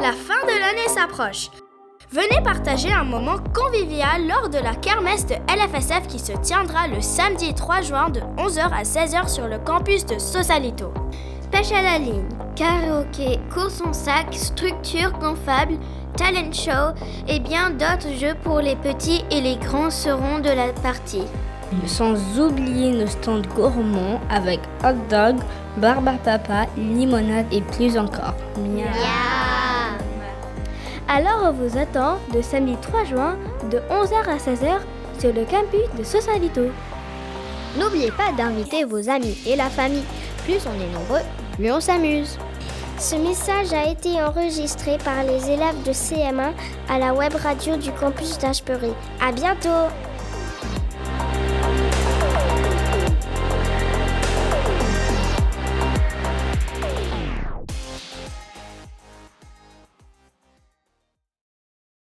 La fin de l'année s'approche. Venez partager un moment convivial lors de la kermesse de LFSF qui se tiendra le samedi 3 juin de 11h à 16h sur le campus de Sausalito. Pêche à la ligne, karaoké, course en sac, structure gonflable, talent show et bien d'autres jeux pour les petits et les grands seront de la partie. Sans oublier nos stands gourmands avec hot dog, barbe à papa, limonade et plus encore. Miam. Alors on vous attend le samedi 3 juin de 11h à 16h sur le campus de Sausalito. N'oubliez pas d'inviter vos amis et la famille. Plus on est nombreux, plus on s'amuse. Ce message a été enregistré par les élèves de CM1 à la web radio du campus d'Ashbury. À bientôt!